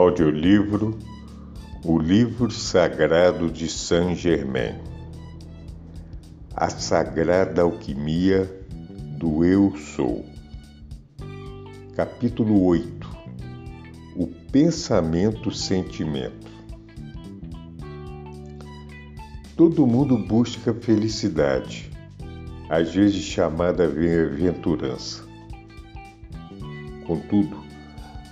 Audiolivro O Livro Sagrado de Saint Germain. A Sagrada Alquimia do Eu Sou. Capítulo 8 O Pensamento-Sentimento. Todo mundo busca felicidade, às vezes chamada bem-aventurança. Contudo,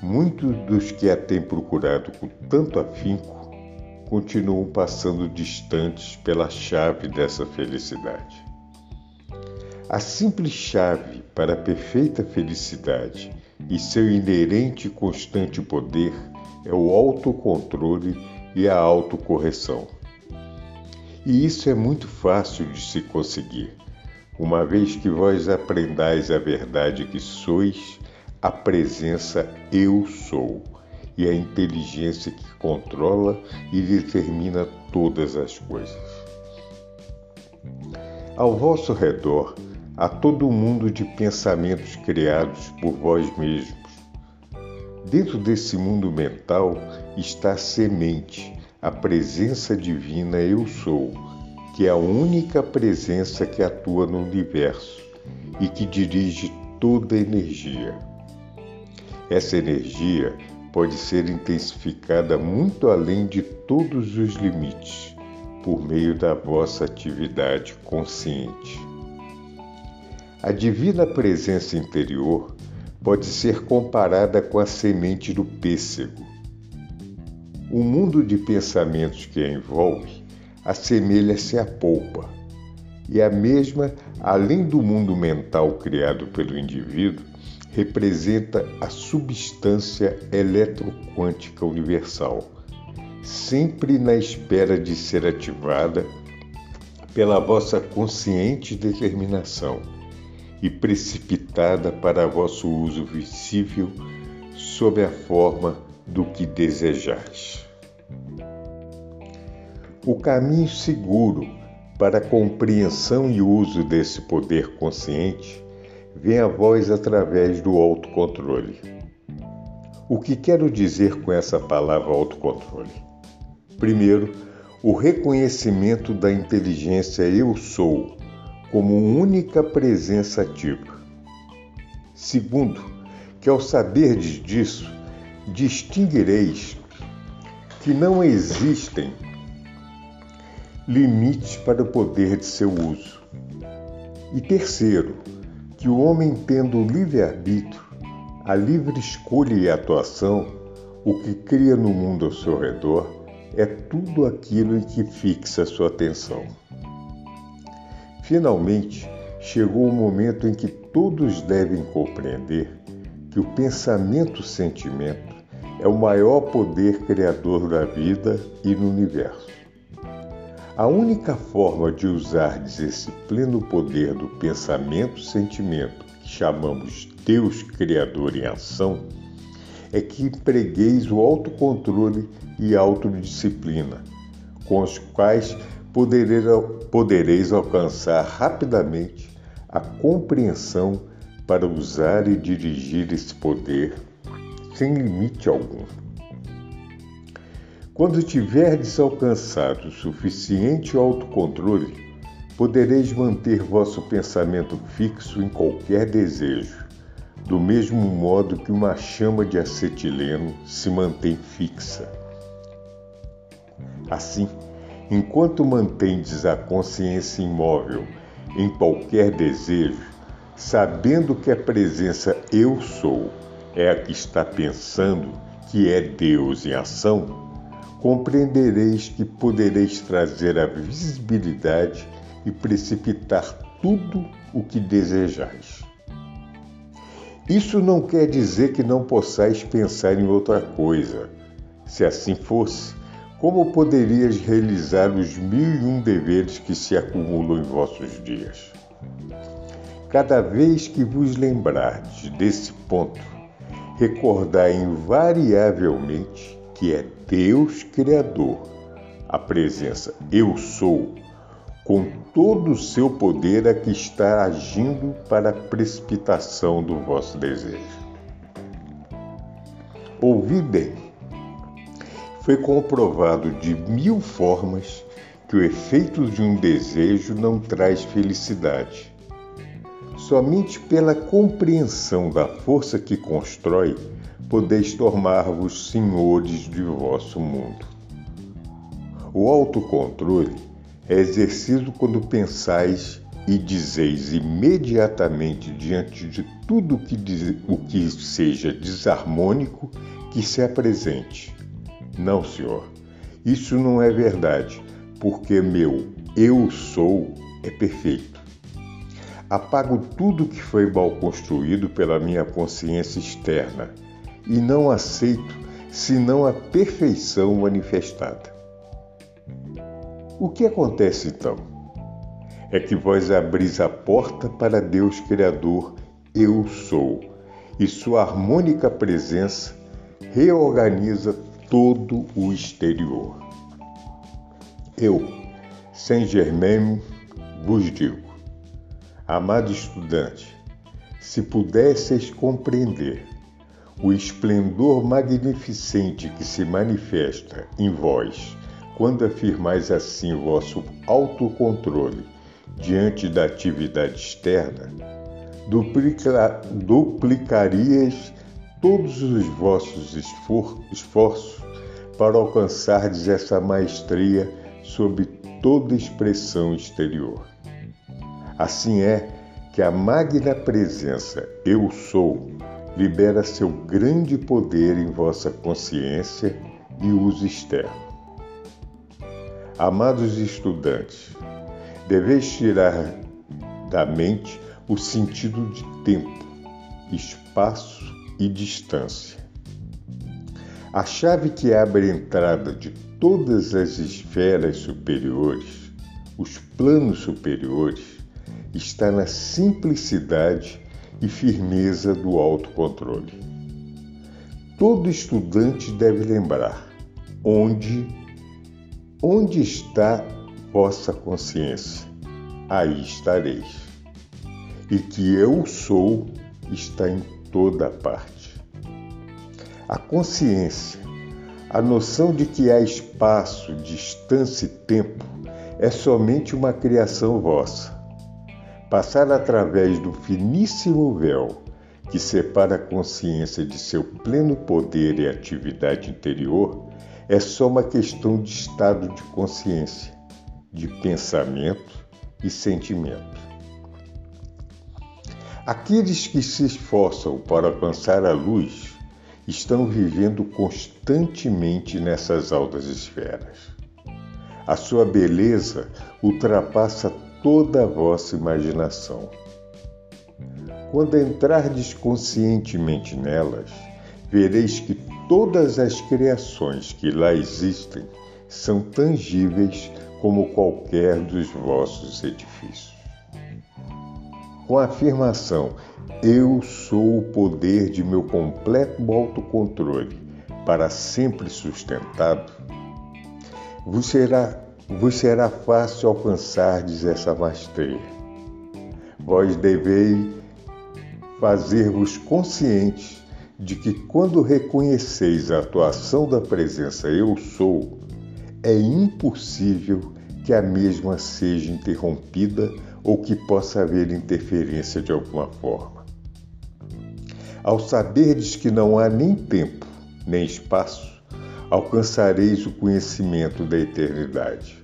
Muitos dos que a têm procurado com tanto afinco continuam passando distantes pela chave dessa felicidade. A simples chave para a perfeita felicidade e seu inerente e constante poder é o autocontrole e a autocorreção. E isso é muito fácil de se conseguir, uma vez que vós aprendais a verdade que sois a presença Eu Sou e a inteligência que controla e determina todas as coisas. Ao vosso redor há todo um mundo de pensamentos criados por vós mesmos. Dentro desse mundo mental está a semente, a presença divina Eu Sou, que é a única presença que atua no universo e que dirige toda a energia. Essa energia pode ser intensificada muito além de todos os limites por meio da vossa atividade consciente. A divina presença interior pode ser comparada com a semente do pêssego. O mundo de pensamentos que a envolve assemelha-se à polpa, e a mesma, além do mundo mental criado pelo indivíduo, representa a substância eletroquântica universal, sempre na espera de ser ativada pela vossa consciente determinação e precipitada para vosso uso visível sob a forma do que desejais. O caminho seguro para a compreensão e uso desse poder consciente vem a voz através do autocontrole. O que quero dizer com essa palavra autocontrole? Primeiro, o reconhecimento da inteligência eu sou como única presença ativa. Segundo, que ao saberdes disso, distinguireis que não existem limites para o poder de seu uso. E terceiro, que o homem tendo livre-arbítrio, a livre escolha e atuação, o que cria no mundo ao seu redor é tudo aquilo em que fixa sua atenção. Finalmente, chegou o momento em que todos devem compreender que o pensamento-sentimento é o maior poder criador da vida e no universo. A única forma de usardes esse pleno poder do pensamento-sentimento que chamamos Deus Criador em ação é que empregueis o autocontrole e autodisciplina, com os quais podereis alcançar rapidamente a compreensão para usar e dirigir esse poder sem limite algum. Quando tiverdes alcançado suficiente autocontrole, podereis manter vosso pensamento fixo em qualquer desejo, do mesmo modo que uma chama de acetileno se mantém fixa. Assim, enquanto mantendes a consciência imóvel em qualquer desejo, sabendo que a presença Eu Sou é a que está pensando, que é Deus em ação, compreendereis que podereis trazer a visibilidade e precipitar tudo o que desejais. Isso não quer dizer que não possais pensar em outra coisa, Se assim fosse, como poderias realizar os mil e um deveres que se acumulam em vossos dias? Cada vez que vos lembrardes desse ponto, recordai invariavelmente que é Deus Criador, a presença Eu Sou, com todo o seu poder a que está agindo para a precipitação do vosso desejo. Ouvi bem. Foi comprovado de mil formas que o efeito de um desejo não traz felicidade Somente pela compreensão da força que constrói, podeis tornar-vos senhores de vosso mundo. O autocontrole é exercido quando pensais e dizeis imediatamente diante de tudo que diz, o que seja desarmônico que se apresente. Não, senhor, isso não é verdade, porque meu eu sou é perfeito. Apago tudo que foi mal construído pela minha consciência externa e não aceito senão a perfeição manifestada. O que acontece então? É que vós abris a porta para Deus Criador, Eu Sou, e sua harmônica presença reorganiza todo o exterior. Eu, Saint Germain, vos digo: Amado estudante, se pudesseis compreender o esplendor magnificente que se manifesta em vós quando afirmais assim vosso autocontrole diante da atividade externa, duplica, duplicarias todos os vossos esforços para alcançardes essa maestria sob toda expressão exterior. Assim é que a magna presença Eu Sou libera seu grande poder em vossa consciência e uso externo. Amados estudantes, deveis tirar da mente o sentido de tempo, espaço e distância. A chave que abre a entrada de todas as esferas superiores, os planos superiores, está na simplicidade e firmeza do autocontrole. Todo estudante deve lembrar onde onde está vossa consciência, aí estareis. E que eu sou está em toda parte. A consciência, a noção de que há espaço, distância e tempo é somente uma criação vossa Passar através do finíssimo véu que separa a consciência de seu pleno poder e atividade interior é só uma questão de estado de consciência, de pensamento e sentimento. Aqueles que se esforçam para alcançar a luz estão vivendo constantemente nessas altas esferas. A sua beleza ultrapassa toda a vossa imaginação. Quando entrardes conscientemente nelas, vereis que todas as criações que lá existem são tangíveis como qualquer dos vossos edifícios. Com a afirmação Eu sou o poder de meu completo autocontrole para sempre sustentado, vos será vos será fácil alcançardes essa maestria. Vós deveis fazer-vos conscientes de que quando reconheceis a atuação da presença Eu Sou, é impossível que a mesma seja interrompida ou que possa haver interferência de alguma forma. Ao saberdes que não há nem tempo, nem espaço, alcançareis o conhecimento da eternidade.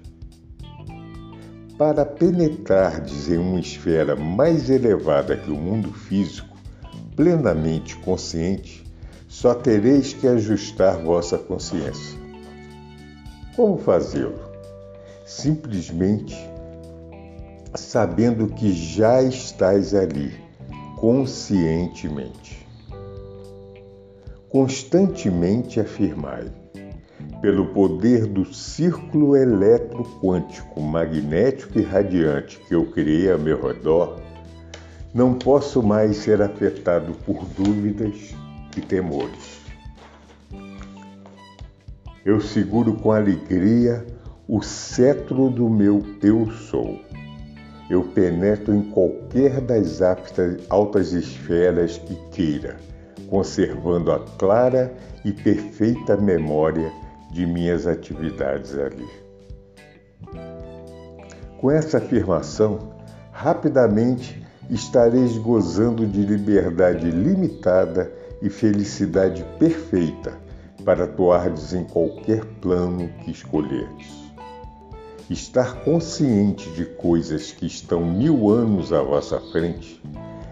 Para penetrardes em uma esfera mais elevada que o mundo físico, plenamente consciente, só tereis que ajustar vossa consciência. Como fazê-lo? Simplesmente sabendo que já estáis ali, conscientemente. Constantemente afirmai: pelo poder do círculo eletroquântico magnético e radiante que eu criei a meu redor, não posso mais ser afetado por dúvidas e temores. Eu seguro com alegria o cetro do meu eu sou. Eu penetro em qualquer das altas esferas que queira, conservando a clara e perfeita memória de minhas atividades ali. Com essa afirmação, rapidamente estareis gozando de liberdade limitada e felicidade perfeita para atuardes em qualquer plano que escolherdes. Estar consciente de coisas que estão mil anos à vossa frente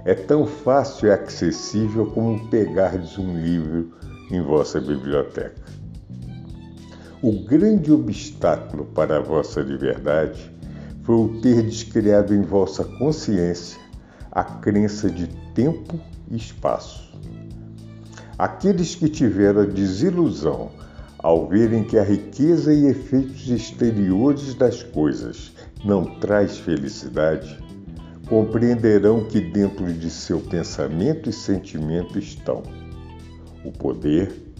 é tão fácil e acessível como pegardes um livro em vossa biblioteca. O grande obstáculo para a vossa liberdade foi o ter descriado em vossa consciência a crença de tempo e espaço. Aqueles que tiveram a desilusão ao verem que a riqueza e efeitos exteriores das coisas não traz felicidade, compreenderão que dentro de seu pensamento e sentimento estão o poder,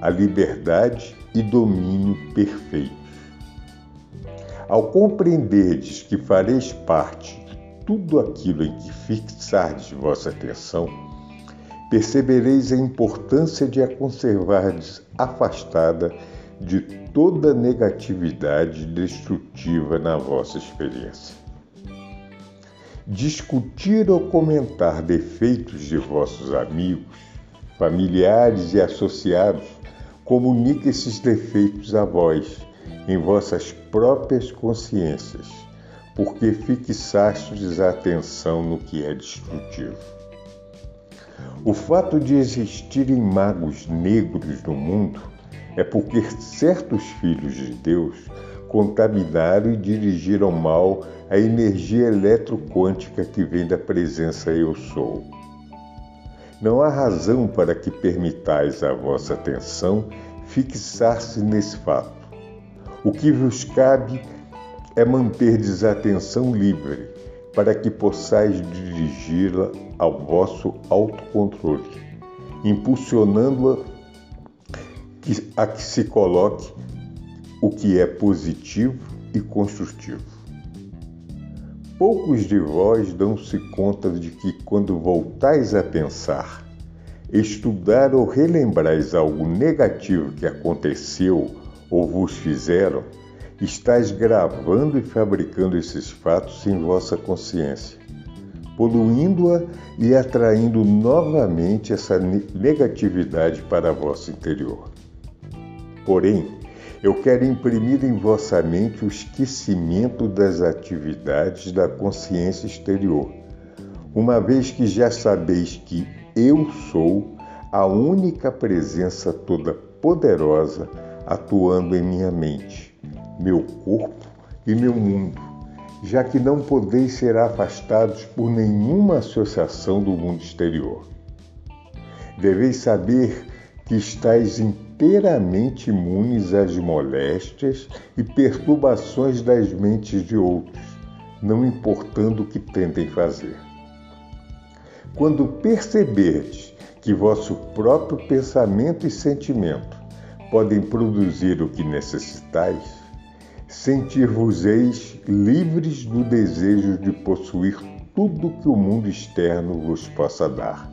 a liberdade e domínio perfeitos. Ao compreenderdes que fareis parte de tudo aquilo em que fixardes vossa atenção, percebereis a importância de a conservardes afastada de toda negatividade destrutiva na vossa experiência. Discutir ou comentar defeitos de vossos amigos, familiares e associados comunica esses defeitos a vós, em vossas próprias consciências, porque fixastes a atenção no que é destrutivo. O fato de existirem magos negros no mundo é porque certos filhos de Deus contaminaram e dirigiram mal a energia eletroquântica que vem da presença Eu Sou. Não há razão para que permitais a vossa atenção fixar-se nesse fato. O que vos cabe é manter desatenção livre para que possais dirigi-la ao vosso autocontrole, impulsionando-a a que se coloque o que é positivo e construtivo. Poucos de vós dão-se conta de que, quando voltais a pensar, estudar ou relembrais algo negativo que aconteceu ou vos fizeram, Estais gravando e fabricando esses fatos em vossa consciência, poluindo-a e atraindo novamente essa negatividade para vosso interior. Porém, eu quero imprimir em vossa mente o esquecimento das atividades da consciência exterior, uma vez que já sabeis que eu sou a única presença toda poderosa atuando em minha mente meu corpo e meu mundo, já que não podeis ser afastados por nenhuma associação do mundo exterior. Deveis saber que estáis inteiramente imunes às moléstias e perturbações das mentes de outros, não importando o que tentem fazer. Quando perceberdes que vosso próprio pensamento e sentimento podem produzir o que necessitais, sentir-vos-eis livres do desejo de possuir tudo que o mundo externo vos possa dar.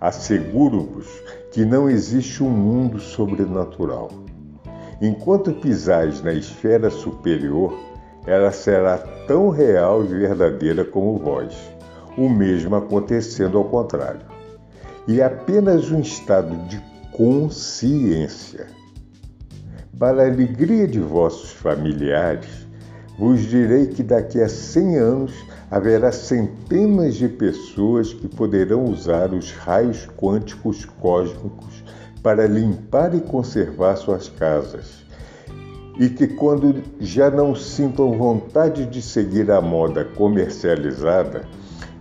Asseguro-vos que não existe um mundo sobrenatural. Enquanto pisais na esfera superior, ela será tão real e verdadeira como vós, o mesmo acontecendo ao contrário. E apenas um estado de consciência para a alegria de vossos familiares, vos direi que daqui a cem anos haverá centenas de pessoas que poderão usar os raios quânticos cósmicos para limpar e conservar suas casas. E que, quando já não sintam vontade de seguir a moda comercializada,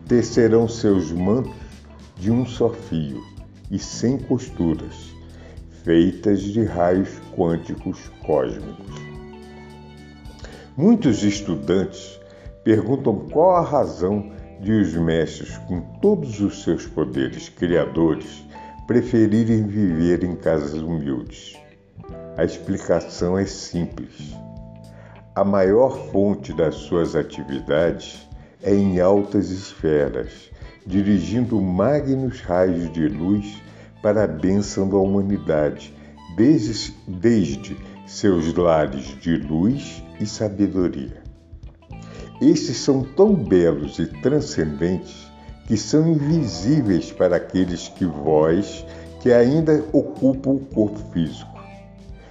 tecerão seus mantos de um só fio e sem costuras feitas de raios quânticos cósmicos. Muitos estudantes perguntam qual a razão de os mestres, com todos os seus poderes criadores, preferirem viver em casas humildes. A explicação é simples. A maior fonte das suas atividades é em altas esferas, dirigindo magnos raios de luz para a bênção da humanidade, desde, desde seus lares de luz e sabedoria. Estes são tão belos e transcendentes que são invisíveis para aqueles que vós, que ainda ocupam o corpo físico.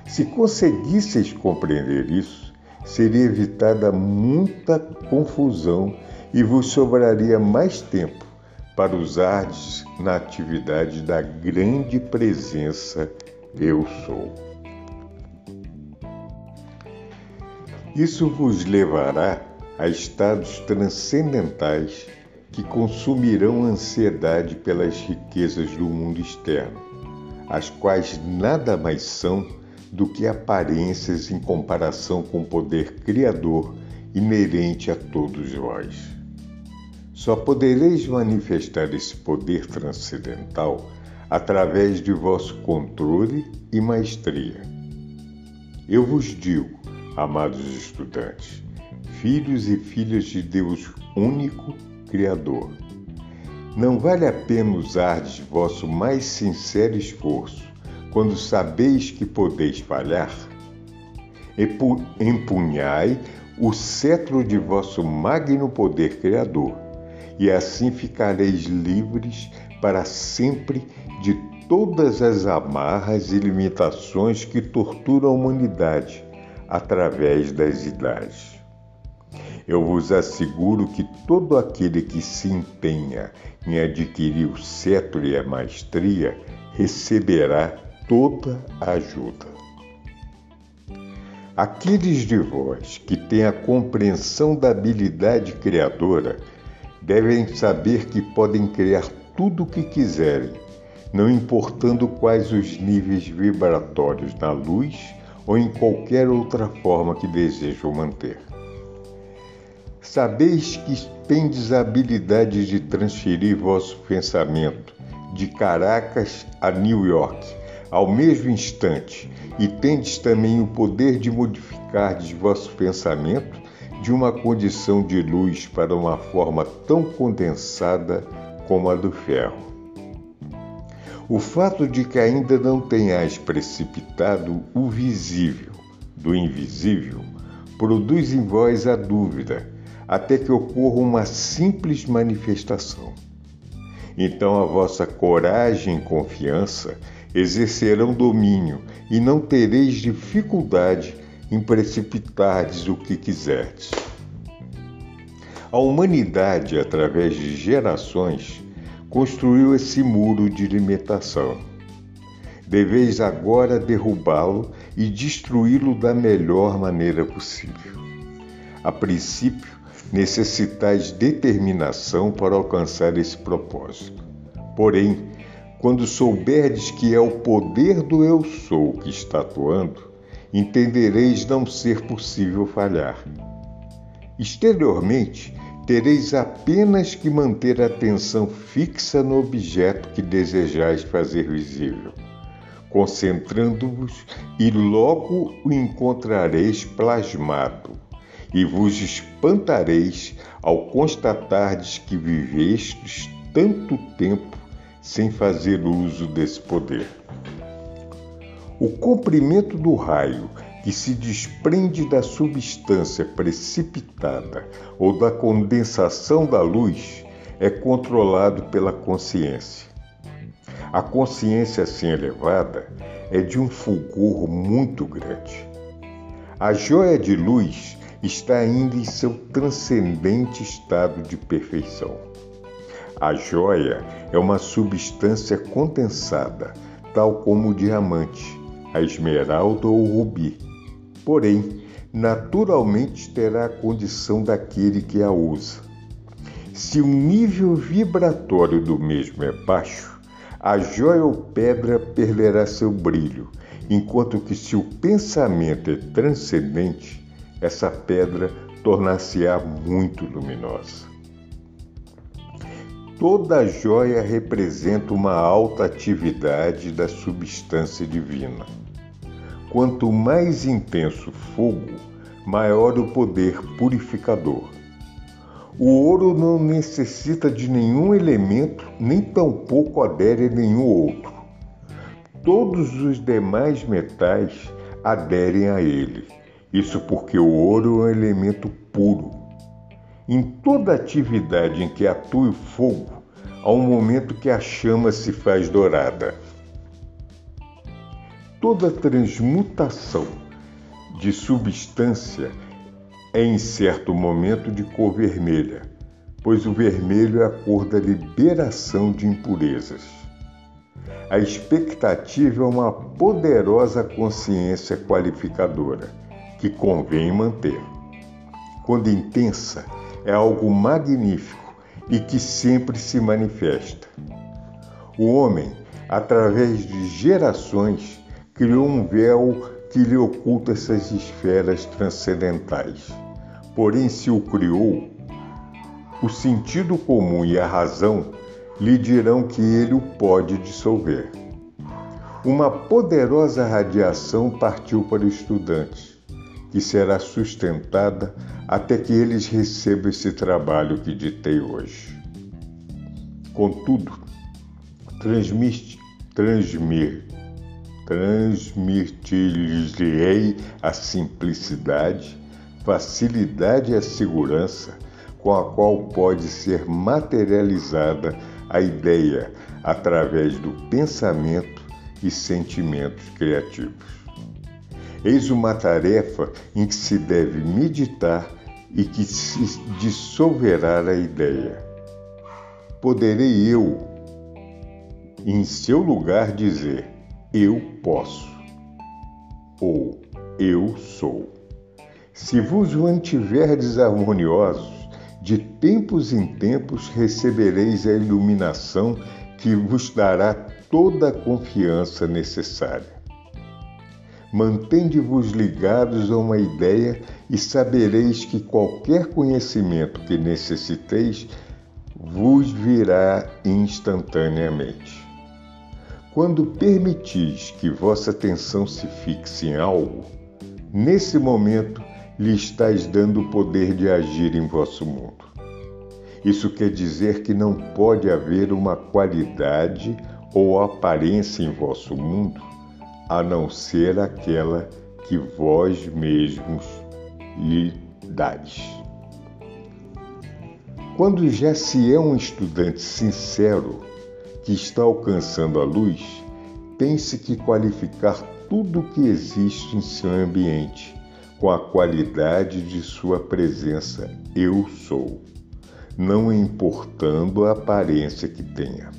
Se conseguisseis compreender isso, seria evitada muita confusão e vos sobraria mais tempo para usardes na atividade da grande presença Eu Sou. Isso vos levará a estados transcendentais que consumirão ansiedade pelas riquezas do mundo externo, as quais nada mais são do que aparências em comparação com o poder criador inerente a todos vós. Só podereis manifestar esse poder transcendental através de vosso controle e maestria. Eu vos digo, amados estudantes, filhos e filhas de Deus único Criador. Não vale a pena usardes vosso mais sincero esforço quando sabeis que podeis falhar? Empunhai o cetro de vosso magno poder criador, e assim ficareis livres para sempre de todas as amarras e limitações que torturam a humanidade através das idades. Eu vos asseguro que todo aquele que se empenha em adquirir o cetro e a maestria receberá toda a ajuda. Aqueles de vós que têm a compreensão da habilidade criadora devem saber que podem criar tudo o que quiserem, não importando quais os níveis vibratórios na luz ou em qualquer outra forma que desejam manter. Sabeis que tendes a habilidade de transferir vosso pensamento de Caracas a New York ao mesmo instante, e tendes também o poder de modificar de vosso pensamento de uma condição de luz para uma forma tão condensada como a do ferro. O fato de que ainda não tenhais precipitado o visível do invisível produz em vós a dúvida até que ocorra uma simples manifestação. Então a vossa coragem e confiança exercerão domínio e não tereis dificuldade em precipitardes o que quiserdes. A humanidade, através de gerações, construiu esse muro de limitação. Deveis agora derrubá-lo e destruí-lo da melhor maneira possível. A princípio, necessitais determinação para alcançar esse propósito. Porém, quando souberdes que é o poder do Eu Sou que está atuando, entendereis não ser possível falhar. Exteriormente, tereis apenas que manter a atenção fixa no objeto que desejais fazer visível, concentrando-vos e logo o encontrareis plasmado e vos espantareis ao constatardes que vivestes tanto tempo sem fazer uso desse poder. O comprimento do raio que se desprende da substância precipitada ou da condensação da luz é controlado pela consciência. A consciência assim elevada é de um fulgor muito grande. A joia de luz está ainda em seu transcendente estado de perfeição. A joia é uma substância condensada, tal como o diamante, a esmeralda ou o rubi. Porém, naturalmente terá a condição daquele que a usa. Se o nível vibratório do mesmo é baixo, a joia ou pedra perderá seu brilho, enquanto que se o pensamento é transcendente, essa pedra tornar-se-á muito luminosa. Toda joia representa uma alta atividade da substância divina. Quanto mais intenso o fogo, maior o poder purificador. O ouro não necessita de nenhum elemento, nem tampouco adere a nenhum outro. Todos os demais metais aderem a ele. Isso porque o ouro é um elemento puro em toda atividade em que atue o fogo, há um momento que a chama se faz dourada. Toda transmutação de substância é em certo momento de cor vermelha, pois o vermelho é a cor da liberação de impurezas. A expectativa é uma poderosa consciência qualificadora que convém manter. Quando intensa, é algo magnífico e que sempre se manifesta. O homem, através de gerações, criou um véu que lhe oculta essas esferas transcendentais. Porém, se o criou, o sentido comum e a razão lhe dirão que ele o pode dissolver. Uma poderosa radiação partiu para os estudantes que será sustentada até que eles recebam esse trabalho que ditei hoje. Contudo, transmite, transmir, transmitir-lhes-ei a simplicidade, facilidade e a segurança com a qual pode ser materializada a ideia através do pensamento e sentimentos criativos. Eis uma tarefa em que se deve meditar e que se dissolverá a ideia. Poderei eu, em seu lugar, dizer: Eu posso, ou Eu sou. Se vos mantiverdes harmoniosos, de tempos em tempos recebereis a iluminação que vos dará toda a confiança necessária. Mantende-vos ligados a uma ideia e sabereis que qualquer conhecimento que necessiteis vos virá instantaneamente. Quando permitis que vossa atenção se fixe em algo, nesse momento lhe estáis dando o poder de agir em vosso mundo. Isso quer dizer que não pode haver uma qualidade ou aparência em vosso mundo a não ser aquela que vós mesmos lhe dais. Quando já se é um estudante sincero que está alcançando a luz, pense que qualificar tudo o que existe em seu ambiente com a qualidade de sua presença eu sou, não importando a aparência que tenha.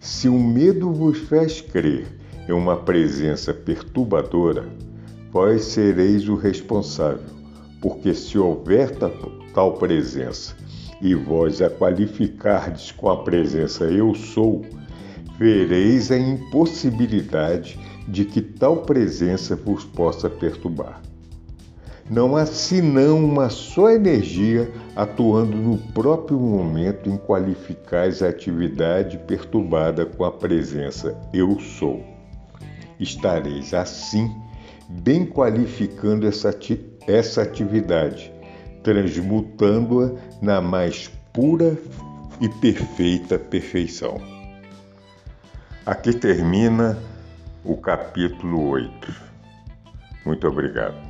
Se o medo vos faz crer é uma presença perturbadora, vós sereis o responsável, porque se houver tal presença e vós a qualificardes com a presença eu sou, vereis a impossibilidade de que tal presença vos possa perturbar. Não há senão uma só energia atuando no próprio momento em qualificais a atividade perturbada com a presença eu sou estareis assim bem qualificando essa, essa atividade, transmutando-a na mais pura e perfeita perfeição. Aqui termina o capítulo 8. Muito obrigado.